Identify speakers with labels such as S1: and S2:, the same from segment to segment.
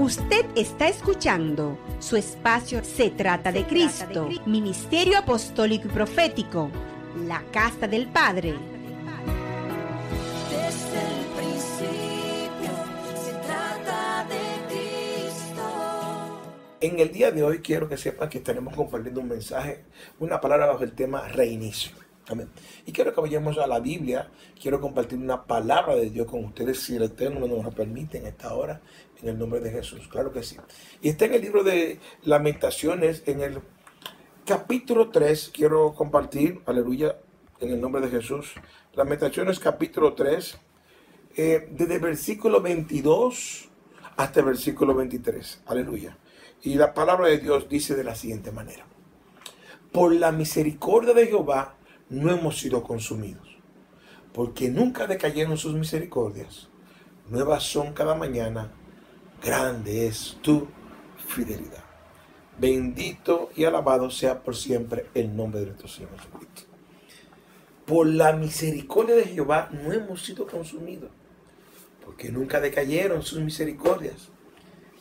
S1: Usted está escuchando su espacio Se trata de Cristo, Ministerio Apostólico y Profético, la Casa del Padre.
S2: Desde el principio se trata de Cristo.
S3: En el día de hoy quiero que sepan que estaremos compartiendo un mensaje, una palabra bajo el tema reinicio. Y quiero que vayamos a la Biblia. Quiero compartir una palabra de Dios con ustedes, si el Eterno nos lo permite en esta hora, en el nombre de Jesús. Claro que sí. Y está en el libro de Lamentaciones, en el capítulo 3. Quiero compartir, aleluya, en el nombre de Jesús. Lamentaciones, capítulo 3, eh, desde versículo 22 hasta el versículo 23. Aleluya. Y la palabra de Dios dice de la siguiente manera. Por la misericordia de Jehová no hemos sido consumidos, porque nunca decayeron sus misericordias. Nuevas son cada mañana, grande es tu fidelidad. Bendito y alabado sea por siempre el nombre de nuestro Señor Jesucristo. Por la misericordia de Jehová no hemos sido consumidos, porque nunca decayeron sus misericordias.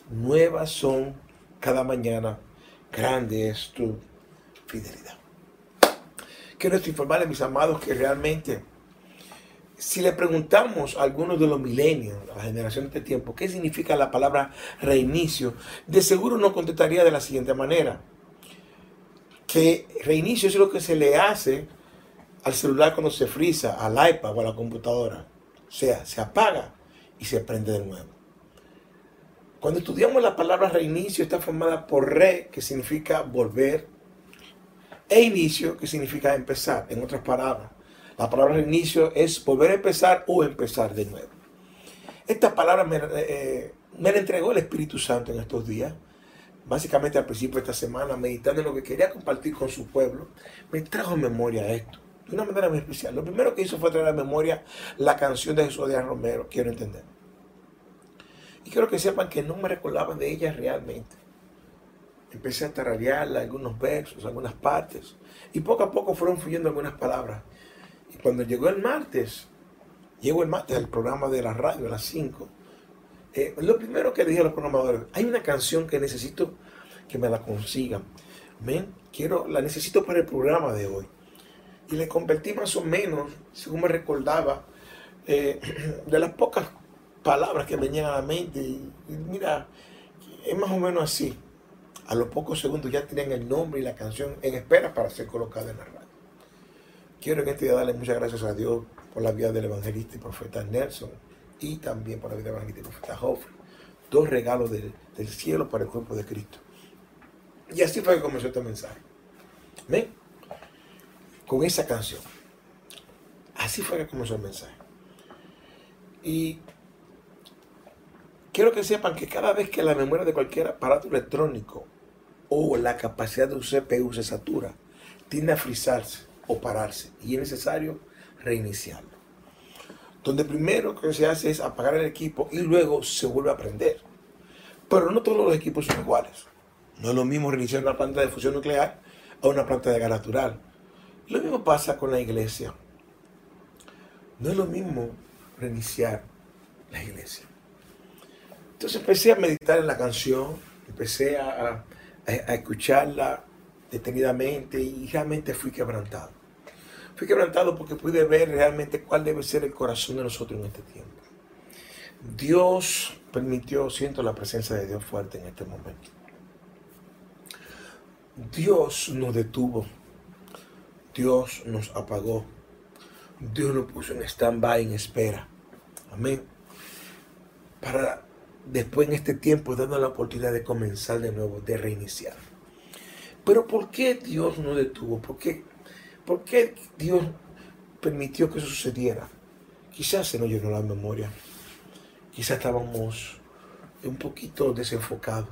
S3: Nuevas son cada mañana, grande es tu fidelidad. Quiero informarles, mis amados, que realmente, si le preguntamos a algunos de los milenios, a la generación de este tiempo, qué significa la palabra reinicio, de seguro nos contestaría de la siguiente manera. Que reinicio es lo que se le hace al celular cuando se frisa, al iPad o a la computadora. O sea, se apaga y se prende de nuevo. Cuando estudiamos la palabra reinicio, está formada por re, que significa volver, e inicio, que significa empezar. En otras palabras, la palabra reinicio es volver a empezar o empezar de nuevo. Esta palabra me, eh, me la entregó el Espíritu Santo en estos días. Básicamente al principio de esta semana, meditando en lo que quería compartir con su pueblo, me trajo en memoria esto, de una manera muy especial. Lo primero que hizo fue traer a memoria la canción de Jesús Díaz Romero, quiero entender. Y quiero que sepan que no me recordaba de ella realmente. Empecé a tararearla, algunos versos, algunas partes. Y poco a poco fueron fluyendo algunas palabras. Y cuando llegó el martes, llegó el martes al programa de la radio a las 5. eh, lo primero que le dije a los programadores, hay una canción que necesito que me la consigan. Ven, quiero, la necesito para el programa de hoy. Y le convertí más o menos, según me recordaba, eh, de las pocas palabras que venían a la mente. Y mira, es más o menos así. A los pocos segundos ya tienen el nombre y la canción en espera para ser colocada en la radio. Quiero en este día darle muchas gracias a Dios por la vida del evangelista y profeta Nelson y también por la vida del evangelista y profeta Joffrey. Dos regalos del, del cielo para el cuerpo de Cristo. Y así fue que comenzó este mensaje. ¿Ven? Con esa canción. Así fue que comenzó el mensaje. Y quiero que sepan que cada vez que la memoria de cualquier aparato electrónico o la capacidad de un CPU se satura, tiende a frizarse o pararse y es necesario reiniciarlo. Donde primero que se hace es apagar el equipo y luego se vuelve a prender. Pero no todos los equipos son iguales. No es lo mismo reiniciar una planta de fusión nuclear a una planta de gas natural. Lo mismo pasa con la iglesia. No es lo mismo reiniciar la iglesia. Entonces empecé a meditar en la canción, empecé a, a- escucharla detenidamente y realmente fui quebrantado. Fui quebrantado porque pude ver realmente cuál debe ser el corazón de nosotros en este tiempo. Dios permitió, siento la presencia de Dios fuerte en este momento. Dios nos detuvo. Dios nos apagó. Dios nos puso en stand-by, en espera. Amén. Para después en este tiempo darnos la oportunidad de comenzar de nuevo, de reiniciar. Pero ¿por qué Dios nos detuvo? ¿Por qué, por qué Dios permitió que sucediera? Quizás se nos llenó la memoria. Quizás estábamos un poquito desenfocados.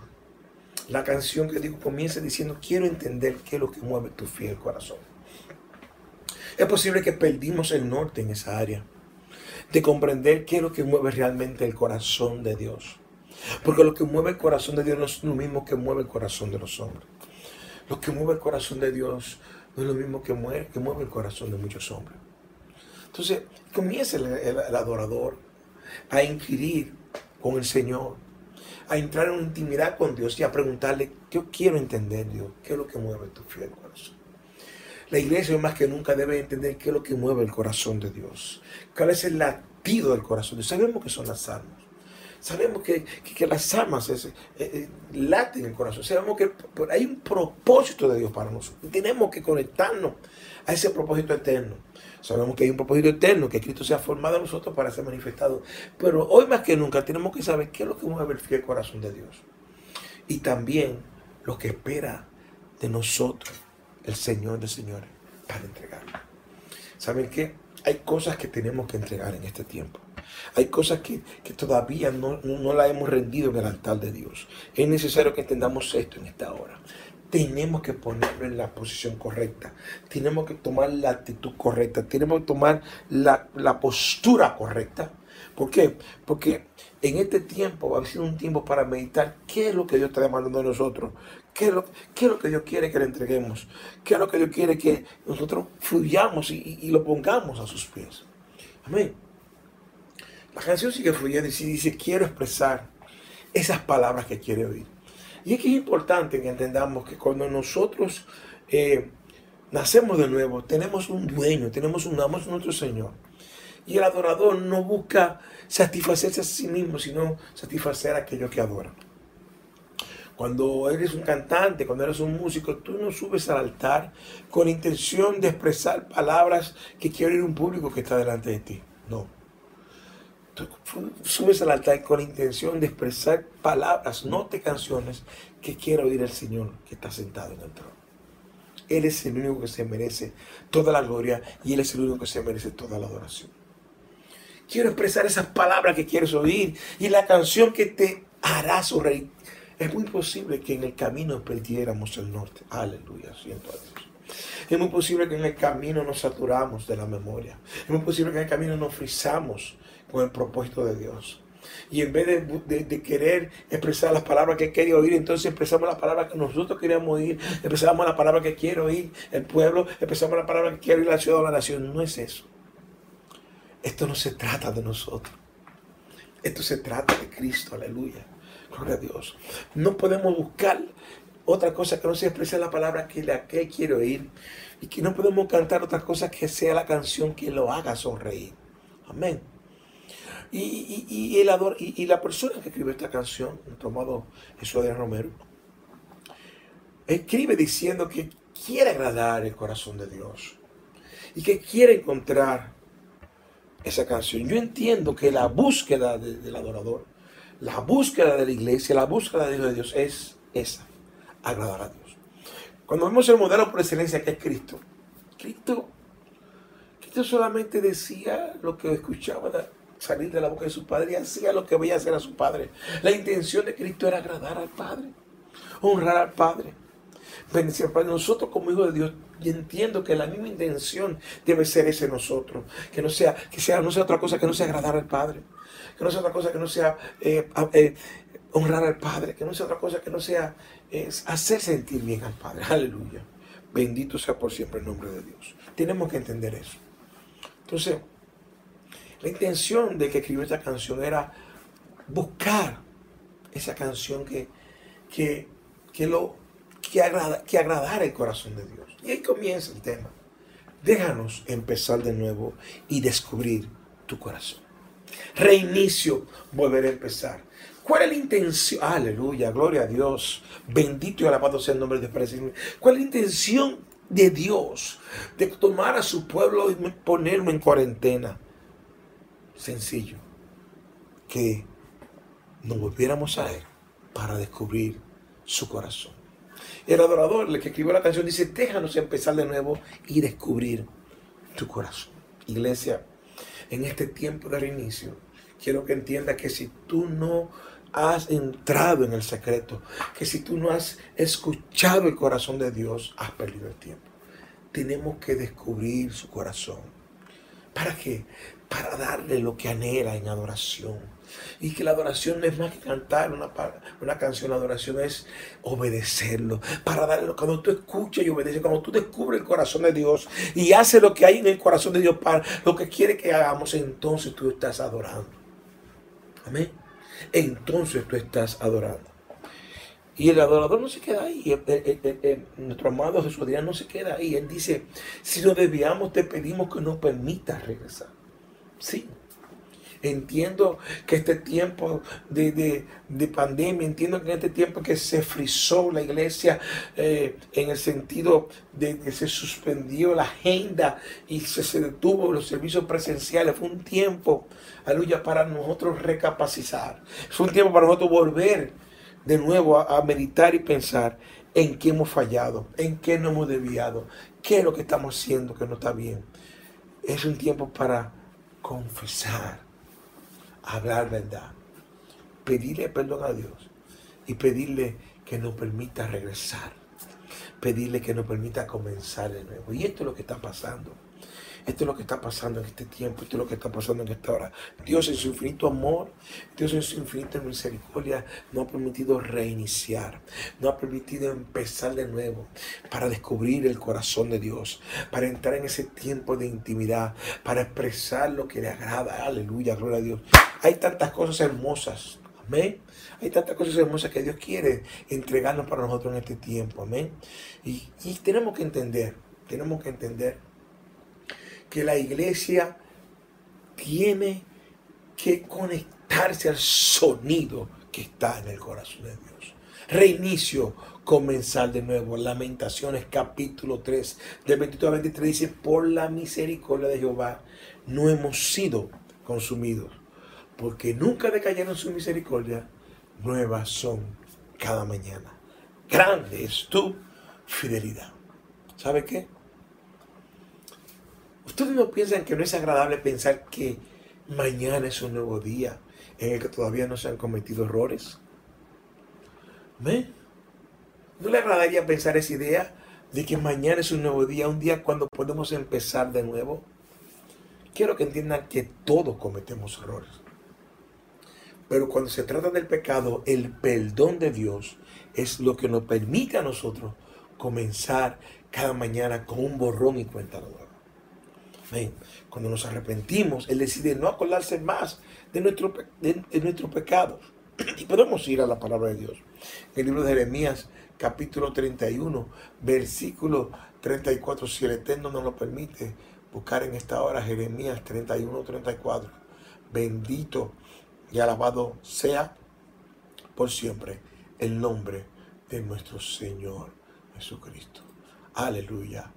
S3: La canción que digo comienza diciendo, quiero entender qué es lo que mueve tu fiel corazón. Es posible que perdimos el norte en esa área, de comprender qué es lo que mueve realmente el corazón de Dios. Porque lo que mueve el corazón de Dios no es lo mismo que mueve el corazón de los hombres. Lo que mueve el corazón de Dios no es lo mismo que mueve, que mueve el corazón de muchos hombres. Entonces, comienza el, el- adorador a inquirir con el Señor, a entrar en intimidad con Dios y a preguntarle, yo quiero entender Dios, qué es lo que mueve tu fiel corazón. La iglesia más que nunca debe entender qué es lo que mueve el corazón de Dios, cuál es el latido del corazón. Sabemos que son las almas. Sabemos que, que, las almas es, eh, eh, laten en el corazón. Sabemos que hay un propósito de Dios para nosotros. Tenemos que conectarnos a ese propósito eterno. Sabemos que hay un propósito eterno, que Cristo se ha formado en nosotros para ser manifestado. Pero hoy más que nunca tenemos que saber qué es lo que mueve el fiel corazón de Dios. Y también lo que espera de nosotros el Señor de señores para entregarlo. ¿Saben qué? Hay cosas que tenemos que entregar en este tiempo. Hay cosas que, todavía no, no, la hemos rendido en el altar de Dios. Es necesario que entendamos esto en esta hora. Tenemos que ponerlo en la posición correcta. Tenemos que tomar la actitud correcta. Tenemos que tomar la, la postura correcta. ¿Por qué? Porque en este tiempo ha sido un tiempo para meditar qué es lo que Dios está demandando de nosotros. ¿Qué es, lo, qué es lo que Dios quiere que le entreguemos? ¿Qué es lo que Dios quiere que nosotros fluyamos y, y lo pongamos a sus pies? Amén. La canción sigue fluyendo y dice, quiero expresar esas palabras que quiere oír. Y es que es importante que entendamos que cuando nosotros eh, nacemos de nuevo, tenemos un dueño, tenemos un amo, es nuestro Señor. Y el adorador no busca satisfacerse a sí mismo, sino satisfacer a aquellos que adoran. Cuando eres un cantante, cuando eres un músico, tú no subes al altar con intención de expresar palabras que quiere oír un público que está delante de ti. No subes al altar con la intención de expresar palabras, no de canciones que quiere oír el Señor que está sentado en el trono. Él es el único que se merece toda la gloria y Él es el único que se merece toda la adoración. Quiero expresar esas palabras que quieres oír y la canción que te hará sonreír. Es muy posible que en el camino perdiéramos el norte. Aleluya, siento a Dios. Es muy posible que en el camino nos saturamos de la memoria. Es muy posible que en el camino nos frizamos con el propósito de Dios. Y en vez de, querer expresar las palabras que quería oír, entonces expresamos las palabras que nosotros queríamos oír, expresamos las palabras que quiere oír el pueblo, expresamos las palabras que quiere oír la ciudad o la nación. No es eso. Esto no se trata de nosotros. Esto se trata de Cristo, aleluya. Gloria a Dios. No podemos buscar otra cosa que no se exprese la palabra que la que quiere oír. Y que no podemos cantar otra cosa que sea la canción que lo haga sonreír. Amén. Y, el ador, y, la persona que escribe esta canción, nuestro amado Jesús de Romero, escribe diciendo que quiere agradar el corazón de Dios y que quiere encontrar esa canción. Yo entiendo que la búsqueda del adorador, la búsqueda de la iglesia, la búsqueda de Dios es esa, agradar a Dios. Cuando vemos el modelo por excelencia que es Cristo, Cristo, Cristo solamente decía lo que escuchaba salir de la boca de su padre y hacía lo que veía hacer a su padre. La intención de Cristo era agradar al Padre, honrar al Padre. Bendecir Padre. Nosotros como hijos de Dios, y entiendo que la misma intención debe ser ese nosotros. Que no sea, que sea, no sea otra cosa que no sea agradar al Padre. Que no sea otra cosa que no sea eh, eh, honrar al Padre. Que no sea otra cosa que no sea hacer sentir bien al Padre. Aleluya. Bendito sea por siempre el nombre de Dios. Tenemos que entender eso. Entonces, la intención de que escribió esta canción era buscar esa canción que, que, que lo, que, agrada, que agradara el corazón de Dios. Y ahí comienza el tema. Déjanos empezar de nuevo y descubrir tu corazón. Reinicio, volver a empezar. ¿Cuál es la intención? Aleluya, gloria a Dios. Bendito y alabado sea el nombre de Dios. ¿Cuál es la intención de Dios de tomar a su pueblo y ponerlo en cuarentena? Sencillo, que nos volviéramos a Él para descubrir su corazón. El adorador, el que escribió la canción, dice, déjanos empezar de nuevo y descubrir tu corazón. Iglesia, en este tiempo de reinicio, quiero que entiendas que si tú no has entrado en el secreto, que si tú no has escuchado el corazón de Dios, has perdido el tiempo. Tenemos que descubrir su corazón. ¿Para qué? Para darle lo que anhela en adoración. Y que la adoración no es más que cantar una, una canción, la adoración es obedecerlo. Para darle, cuando tú escuchas y obedeces, cuando tú descubres el corazón de Dios y haces lo que hay en el corazón de Dios para lo que quiere que hagamos, entonces tú estás adorando. Amén. entonces tú estás adorando. Y el adorador no se queda ahí. Nuestro amado Jesús no se queda ahí. Él dice, si nos desviamos, te pedimos que nos permitas regresar. Sí. Entiendo que este tiempo de, de- de pandemia, entiendo que en este tiempo que se frizó la iglesia eh, en el sentido de que se suspendió la agenda y se, se detuvo los servicios presenciales, fue un tiempo, aleluya, para nosotros recapacitar. Fue un tiempo para nosotros volver de nuevo a, a meditar y pensar en qué hemos fallado, en qué no hemos desviado, qué es lo que estamos haciendo que no está bien. Es un tiempo para confesar, hablar verdad, pedirle perdón a Dios y pedirle que nos permita regresar, pedirle que nos permita comenzar de nuevo. Y esto es lo que está pasando. Esto es lo que está pasando en este tiempo, esto es lo que está pasando en esta hora. Dios en su infinito amor, Dios en su infinita misericordia nos ha permitido reiniciar, nos ha permitido empezar de nuevo para descubrir el corazón de Dios, para entrar en ese tiempo de intimidad, para expresar lo que le agrada. Aleluya, gloria a Dios. Hay tantas cosas hermosas. Amén. Hay tantas cosas hermosas que Dios quiere entregarnos para nosotros en este tiempo. Amén. Y, y tenemos que entender, tenemos que entender que la iglesia tiene que conectarse al sonido que está en el corazón de Dios. Reinicio, comenzar de nuevo. Lamentaciones capítulo 3, del 22 al 23 dice, por la misericordia de Jehová no hemos sido consumidos, porque nunca decayeron su misericordia, nuevas son cada mañana. Grande es tu fidelidad. ¿Sabe qué? Ustedes no piensan que no es agradable pensar que mañana es un nuevo día en el que todavía no se han cometido errores. ¿Ve? ¿No le agradaría pensar esa idea de que mañana es un nuevo día, un día cuando podemos empezar de nuevo? Quiero que entiendan que todos cometemos errores. Pero cuando se trata del pecado, el perdón de Dios es lo que nos permite a nosotros comenzar cada mañana con un borrón y cuenta nueva. Amén. Cuando nos arrepentimos, Él decide no acordarse más de nuestro, de, de nuestros pecados. Y podemos ir a la palabra de Dios. En el libro de Jeremías, capítulo 31, versículo 34, si el Eterno nos lo permite, buscar en esta hora Jeremías 31, 34. Bendito y alabado sea por siempre el nombre de nuestro Señor Jesucristo. Aleluya.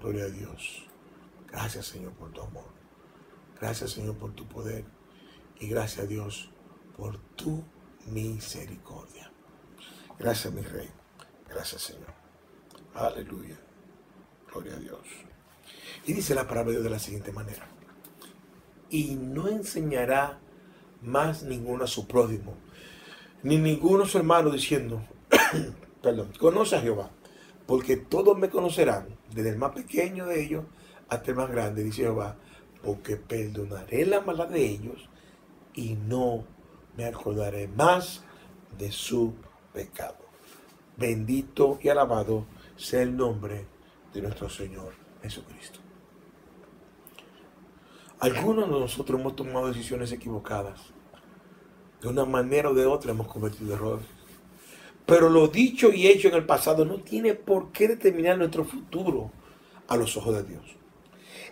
S3: Gloria a Dios. Gracias Señor por tu amor. Gracias Señor por tu poder. Y gracias a Dios por tu misericordia. Gracias mi Rey. Gracias Señor. Aleluya. Gloria a Dios. Y dice la palabra de Dios de la siguiente manera. Y no enseñará más ninguno a su prójimo, ni ninguno a su hermano diciendo, perdón, conoce a Jehová, porque todos me conocerán, desde el más pequeño de ellos hasta el más grande, dice Jehová, porque perdonaré la maldad de ellos y no me acordaré más de su pecado. Bendito y alabado sea el nombre de nuestro Señor Jesucristo. Algunos de nosotros hemos tomado decisiones equivocadas. De una manera o de otra hemos cometido errores. Pero lo dicho y hecho en el pasado no tiene por qué determinar nuestro futuro a los ojos de Dios.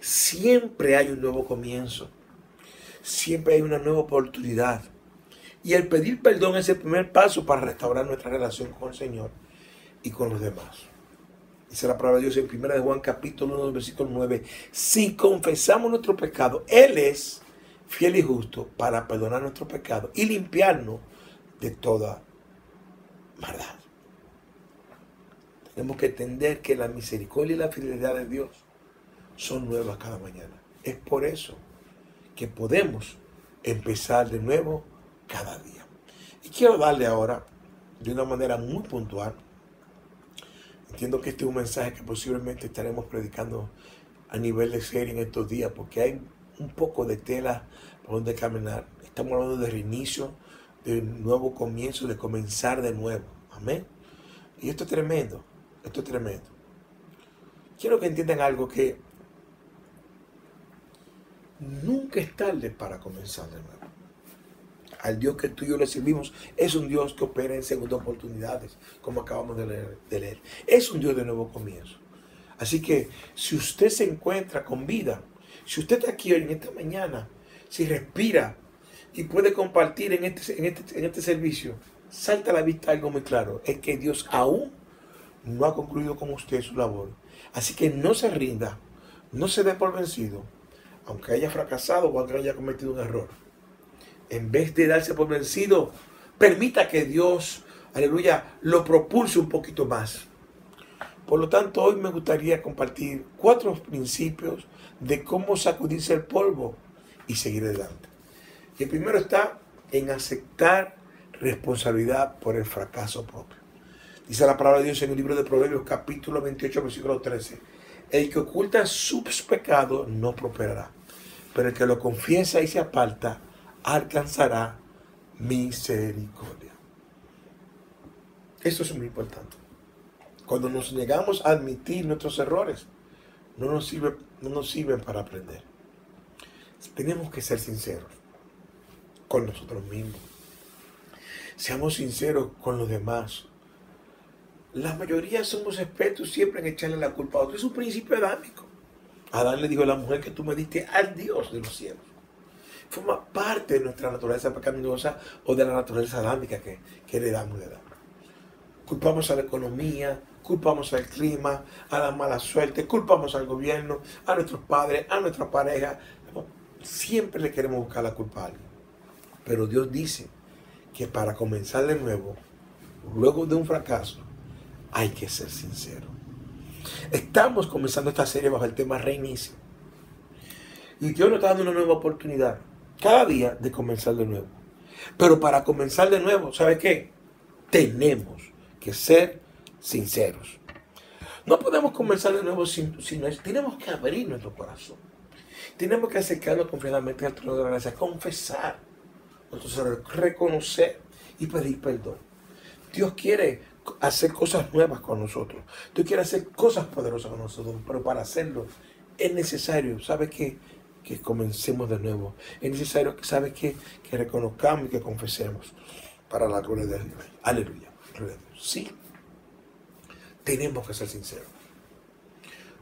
S3: Siempre hay un nuevo comienzo. Siempre hay una nueva oportunidad. Y el pedir perdón es el primer paso para restaurar nuestra relación con el Señor y con los demás. Dice la palabra de Dios en 1 de Juan capítulo 1, versículo 9. Si confesamos nuestro pecado, Él es fiel y justo para perdonar nuestro pecado y limpiarnos de toda maldad. Tenemos que entender que la misericordia y la fidelidad de Dios son nuevas cada mañana. Es por eso que podemos empezar de nuevo cada día. Y quiero darle ahora, de una manera muy puntual, entiendo que este es un mensaje que posiblemente estaremos predicando a nivel de serie en estos días, porque hay un poco de tela por donde caminar. Estamos hablando de reinicio, de nuevo comienzo, de comenzar de nuevo. Amén. Y esto es tremendo, esto es tremendo. Quiero que entiendan algo que nunca es tarde para comenzar de nuevo. al Dios que tú y yo le servimos, es un Dios que opera en segundas oportunidades, como acabamos de leer. Es un Dios de nuevo comienzo. Así que si usted se encuentra con vida, si usted está aquí hoy en esta mañana, si respira y puede compartir en este, en este, en este servicio, salta a la vista algo muy claro, es que Dios aún no ha concluido con usted su labor. Así que no se rinda, no se dé por vencido, aunque haya fracasado o aunque haya cometido un error. En vez de darse por vencido, permita que Dios, aleluya, lo propulse un poquito más. Por lo tanto, hoy me gustaría compartir cuatro principios de cómo sacudirse el polvo y seguir adelante. El primero está en aceptar responsabilidad por el fracaso propio. Dice la palabra de Dios en el libro de Proverbios capítulo 28 versículo 13. El que oculta sus pecados no prosperará, pero el que lo confiesa y se aparta alcanzará misericordia. Eso es muy importante. Cuando nos negamos a admitir nuestros errores, no nos, sirve, no nos sirven para aprender. Tenemos que ser sinceros con nosotros mismos. Seamos sinceros con los demás. La mayoría somos expertos siempre en echarle la culpa a otro. Es un principio adámico. Adán le dijo a la mujer que tú me diste al Dios de los cielos. Forma parte de nuestra naturaleza pecaminosa o de la naturaleza adámica que, que heredamos de Adán. Culpamos a la economía, culpamos al clima, a la mala suerte, culpamos al gobierno, a nuestros padres, a nuestra pareja. Siempre le queremos buscar la culpa a alguien. Pero Dios dice que para comenzar de nuevo, luego de un fracaso, hay que ser sincero. Estamos comenzando esta serie bajo el tema reinicio. Y Dios nos está dando una nueva oportunidad cada día de comenzar de nuevo. Pero para comenzar de nuevo, ¿sabe qué? Tenemos que ser sinceros. No podemos comenzar de nuevo sin, sin tenemos que abrir nuestro corazón. Tenemos que acercarnos confiadamente al trono de la gracia, confesar errores, reconocer y pedir perdón. Dios quiere hacer cosas nuevas con nosotros. Dios quiere hacer cosas poderosas con nosotros, pero para hacerlo es necesario, ¿sabe qué? Que comencemos de nuevo. Es necesario, ¿sabe qué? Que reconozcamos y que confesemos para la gloria de Dios. Aleluya. Sí, tenemos que ser sinceros.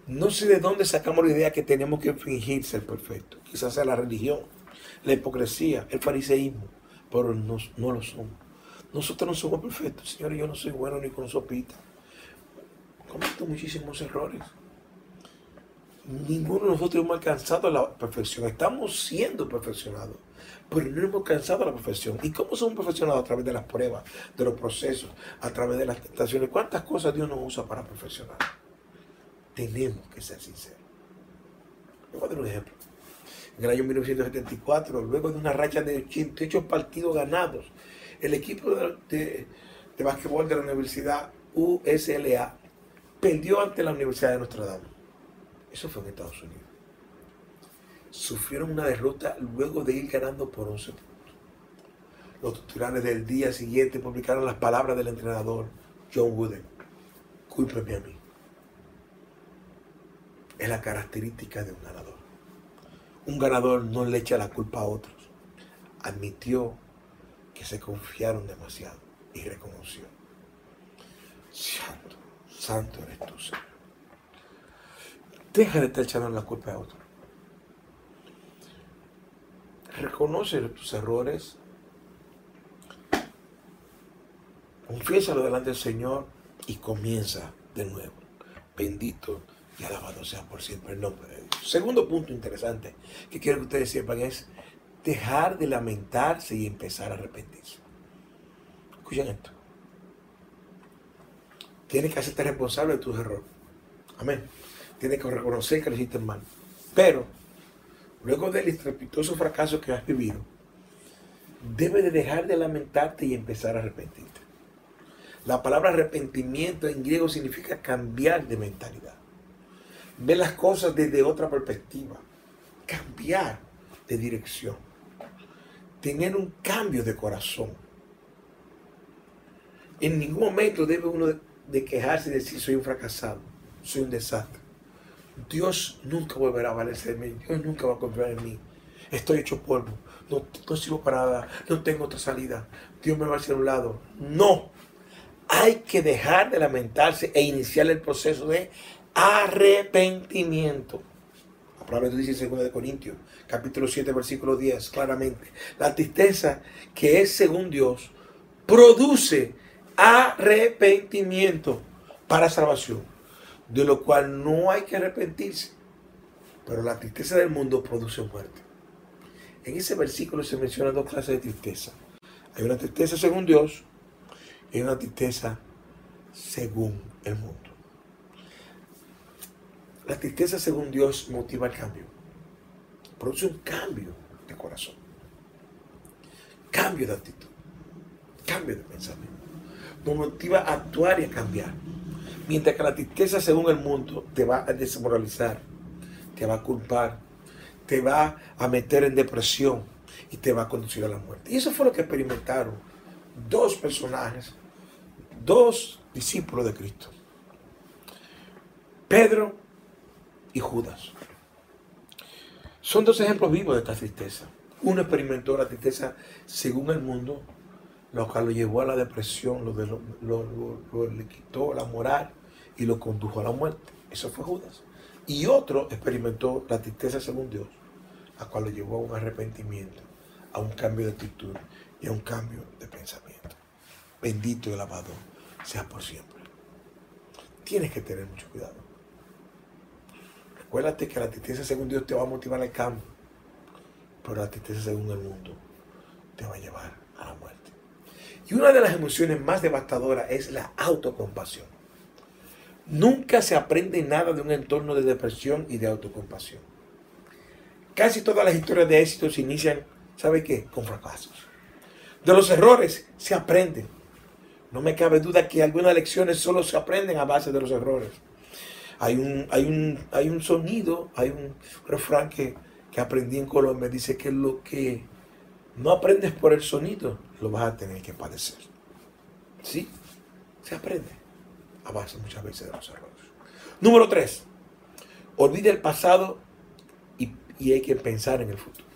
S3: No sé de dónde sacamos la idea que tenemos que fingir ser perfectos. Quizás sea la religión, la hipocresía, el fariseísmo, pero no, no lo somos. Nosotros no somos perfectos, señores. Yo no soy bueno ni con sopita. Cometo muchísimos errores. Ninguno de nosotros hemos alcanzado la perfección. Estamos siendo perfeccionados, pero no hemos alcanzado la perfección. ¿Y cómo somos perfeccionados? A través de las pruebas, de los procesos, a través de las tentaciones. ¿Cuántas cosas Dios nos usa para perfeccionar? Tenemos que ser sinceros. Le voy a dar un ejemplo. En el año 1974, luego de una racha de 88 partidos ganados, el equipo de, de, de básquetbol de la Universidad USLA perdió ante la Universidad de Notre Dame. Eso fue en Estados Unidos. Sufrieron una derrota luego de ir ganando por 11 puntos. Los titulares del día siguiente publicaron las palabras del entrenador John Wooden. Cúlpeme a mí. Es la característica de un ganador. Un ganador no le echa la culpa a otros. Admitió que se confiaron demasiado y reconoció. Santo, santo eres tú, Señor. Deja de estar echando la culpa a otro. Reconoce tus errores. Confiésalo delante del Señor y comienza de nuevo. Bendito y alabado sea por siempre el nombre de Dios. Segundo punto interesante que quiero que ustedes sepan es dejar de lamentarse y empezar a arrepentirse. Escuchen esto. Tienes que hacerte responsable de tus errores. Amén. Tienes que reconocer que lo hiciste mal. Pero, luego del estrepitoso fracaso que has vivido, debes de dejar de lamentarte y empezar a arrepentirte. La palabra arrepentimiento en griego significa cambiar de mentalidad. Ver las cosas desde otra perspectiva. Cambiar de dirección. Tener un cambio de corazón. En ningún momento debe uno de, quejarse y decir soy un fracasado, soy un desastre. Dios nunca volverá a valerse de mí, Dios nunca va a confiar en mí. Estoy hecho polvo. no, no sirvo para nada, no tengo otra salida, Dios me va hacia un lado. No, hay que dejar de lamentarse e iniciar el proceso de arrepentimiento. La palabra de dice en 2 de Corintios, capítulo 7, versículo 10, claramente. La tristeza que es según Dios produce arrepentimiento para salvación, de lo cual no hay que arrepentirse. Pero la tristeza del mundo produce muerte. En ese versículo se mencionan dos clases de tristeza. Hay una tristeza según Dios y una tristeza según el mundo. La tristeza según Dios motiva el cambio. Produce un cambio de corazón. Cambio de actitud. Cambio de pensamiento. Nos motiva a actuar y a cambiar. Mientras que la tristeza según el mundo te va a desmoralizar, te va a culpar, te va a meter en depresión y te va a conducir a la muerte. Y eso fue lo que experimentaron dos personajes, dos discípulos de Cristo. Pedro y Judas. Son dos ejemplos vivos de esta tristeza. Uno experimentó la tristeza según el mundo, lo cual lo llevó a la depresión, lo, de- lo- lo- le quitó la moral y lo condujo a la muerte. Eso fue Judas. Y otro experimentó la tristeza según Dios, la cual lo llevó a un arrepentimiento, a un cambio de actitud y a un cambio de pensamiento. Bendito y alabado sea por siempre. Tienes que tener mucho cuidado. Recuérdate que la tristeza según Dios te va a motivar al cambio, pero la tristeza según el mundo te va a llevar a la muerte. Y una de las emociones más devastadoras es la autocompasión. Nunca se aprende nada de un entorno de depresión y de autocompasión. Casi todas las historias de éxito se inician, ¿sabe qué? Con fracasos. De los errores se aprende. No me cabe duda que algunas lecciones solo se aprenden a base de los errores. Hay un, hay un, hay un sonido, hay un refrán que, que aprendí en Colombia, dice que lo que no aprendes por el sonido, lo vas a tener que padecer. Sí, se aprende a base muchas veces de los errores. Número tres, olvida el pasado y, y hay que pensar en el futuro.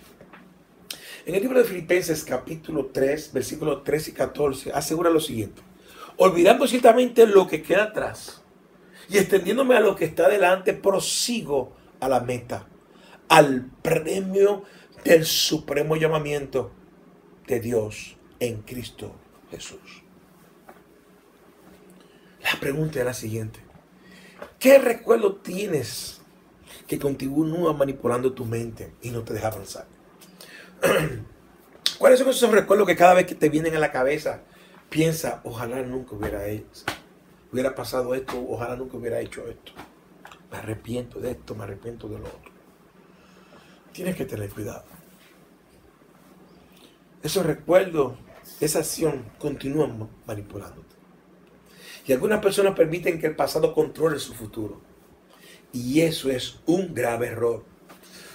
S3: En el libro de Filipenses capítulo 3, versículos 3 y 14, asegura lo siguiente. Olvidando ciertamente lo que queda atrás y extendiéndome a lo que está delante, prosigo a la meta, al premio del supremo llamamiento de Dios en Cristo Jesús. La pregunta es la siguiente. ¿Qué recuerdo tienes que continúa manipulando tu mente y no te deja avanzar? ¿Cuáles son esos recuerdos que cada vez que te vienen a la cabeza piensa, ojalá nunca hubiera hecho, hubiera pasado esto, ojalá nunca hubiera hecho esto? Me arrepiento de esto, me arrepiento de lo otro. Tienes que tener cuidado. Esos recuerdos, esa acción continúan manipulándote. Y algunas personas permiten que el pasado controle su futuro. Y eso es un grave error.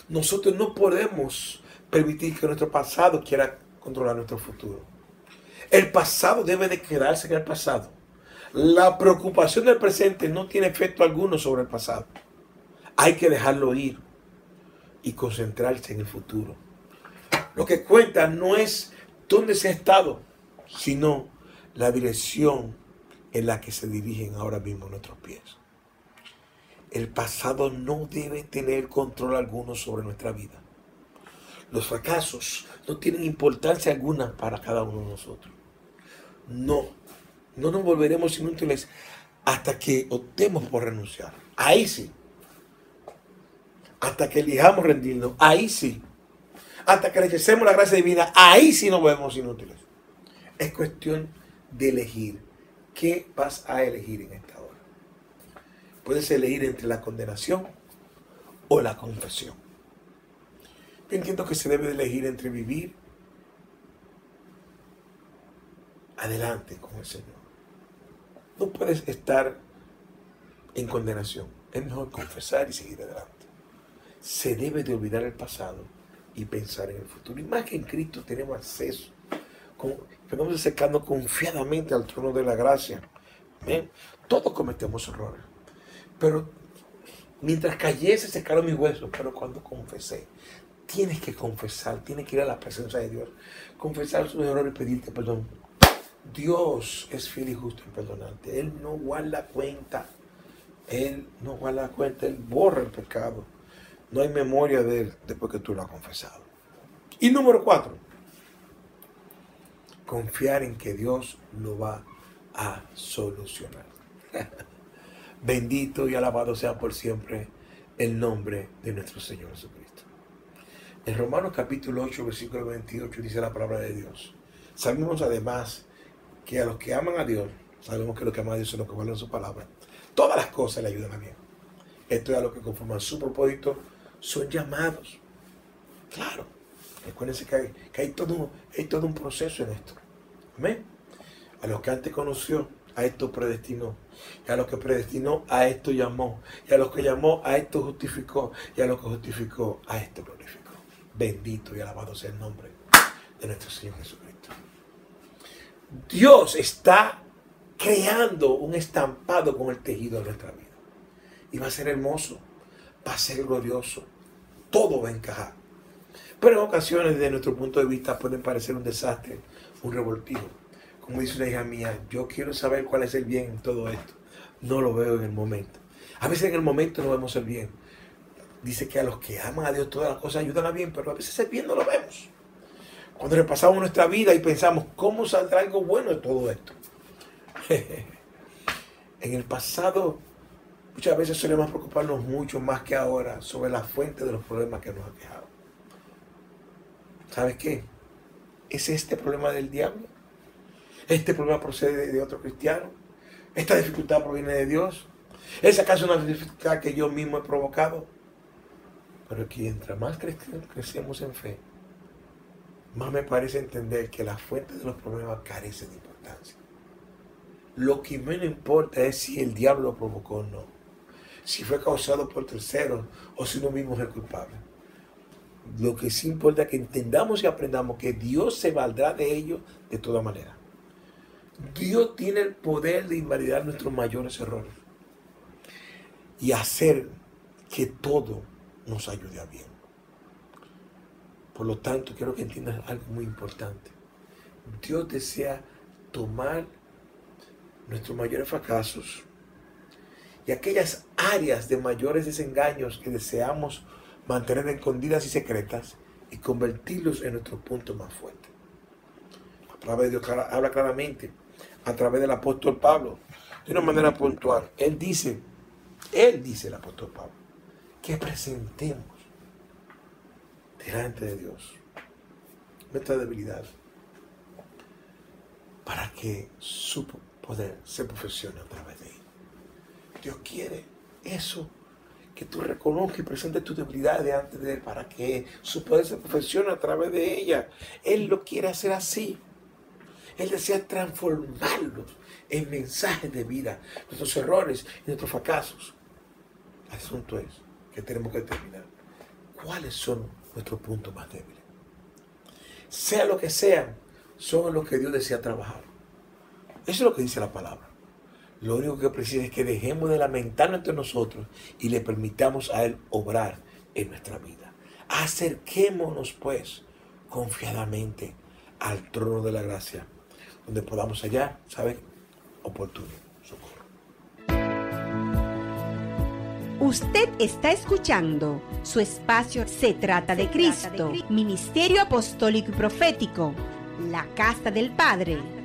S3: Nosotros no podemos permitir que nuestro pasado quiera controlar nuestro futuro. El pasado debe de quedarse en el pasado. La preocupación del presente no tiene efecto alguno sobre el pasado. Hay que dejarlo ir y concentrarse en el futuro. Lo que cuenta no es dónde se ha estado, sino la dirección en la que se dirigen ahora mismo nuestros pies. El pasado no debe tener control alguno sobre nuestra vida. Los fracasos no tienen importancia alguna para cada uno de nosotros. No, no nos volveremos inútiles hasta que optemos por renunciar. Ahí sí. Hasta que elijamos rendirnos. Ahí sí. Hasta que rechacemos la gracia divina. Ahí sí nos vemos inútiles. Es cuestión de elegir. ¿Qué vas a elegir en esta hora? Puedes elegir entre la condenación o la confesión. Yo entiendo que se debe de elegir entre vivir adelante con el Señor. No puedes estar en condenación. Es mejor confesar y seguir adelante. Se debe de olvidar el pasado y pensar en el futuro. Y más que en Cristo tenemos acceso. Podemos acercarnos confiadamente al trono de la gracia. Amén. Todos cometemos errores. Pero mientras cayese secaron mis huesos. Pero cuando confesé, tienes que confesar, tienes que ir a la presencia de Dios, confesar sus errores y pedirte perdón. Dios es fiel y justo en perdonarte. Él no guarda cuenta. Él no guarda cuenta. Él borra el pecado. No hay memoria de él después que tú lo has confesado. Y número cuatro, confiar en que Dios lo va a solucionar. Bendito y alabado sea por siempre el nombre de nuestro Señor Jesucristo. En Romanos capítulo 8, versículo 28 dice la palabra de Dios. Sabemos además que a los que aman a Dios, sabemos que los que aman a Dios son los que valen su palabra. Todas las cosas le ayudan a bien. Esto es a los que conforman su propósito son llamados. Claro. Recuérdense que hay, que hay, todo, hay todo un proceso en esto. Amén. A los que antes conoció, a esto predestinó. Y a los que predestinó, a esto llamó. Y a los que llamó, a esto justificó. Y a los que justificó, a esto glorificó. Bendito y alabado sea el nombre de nuestro Señor Jesucristo. Dios está creando un estampado con el tejido de nuestra vida. Y va a ser hermoso, va a ser glorioso, todo va a encajar. Pero en ocasiones, desde nuestro punto de vista, pueden parecer un desastre, un revoltijo. Como dice una hija mía, yo quiero saber cuál es el bien en todo esto. No lo veo en el momento. A veces en el momento no vemos el bien. Dice que a los que aman a Dios todas las cosas ayudan a bien, pero a veces el bien no lo vemos. Cuando repasamos nuestra vida y pensamos, ¿cómo saldrá algo bueno de todo esto? en el pasado, muchas veces solemos preocuparnos mucho más que ahora sobre la fuente de los problemas que nos han quejado. ¿Sabes qué? ¿Es este problema del diablo? ¿Este problema procede de otro cristiano? ¿Esta dificultad proviene de Dios? ¿Es acaso una dificultad que yo mismo he provocado? Pero que mientras más crecemos en fe, más me parece entender que la fuente de los problemas carece de importancia. Lo que menos importa es si el diablo lo provocó o no, si fue causado por terceros o si uno mismo es el culpable. Lo que sí importa es que entendamos y aprendamos que Dios se valdrá de ello de toda manera. Dios tiene el poder de invalidar nuestros mayores errores y hacer que todo nos ayude a bien. Por lo tanto, quiero que entiendas algo muy importante. Dios desea tomar nuestros mayores fracasos y aquellas áreas de mayores desengaños que deseamos mantener escondidas y secretas y convertirlos en nuestro punto más fuerte. La palabra de Dios habla claramente a través del apóstol Pablo de una manera puntual. Él dice, él dice el apóstol Pablo, que presentemos delante de Dios nuestra debilidad para que su poder se profesione a través de él. Dios quiere eso, que tú reconozcas y presentes tu debilidad delante de él para que su poder se profesione a través de ella. Él lo quiere hacer así. Él desea transformarlos en mensajes de vida, nuestros errores y nuestros fracasos. El asunto es que tenemos que determinar cuáles son nuestros puntos más débiles. Sea lo que sean, son los que Dios desea trabajar. Eso es lo que dice la palabra. Lo único que precisa es que dejemos de lamentarnos entre nosotros y le permitamos a Él obrar en nuestra vida. Acerquémonos pues confiadamente al trono de la gracia, donde podamos hallar, ¿sabes? Oportuno
S1: Usted está escuchando su espacio Se trata de Cristo, Ministerio Apostólico y Profético, la Casa del Padre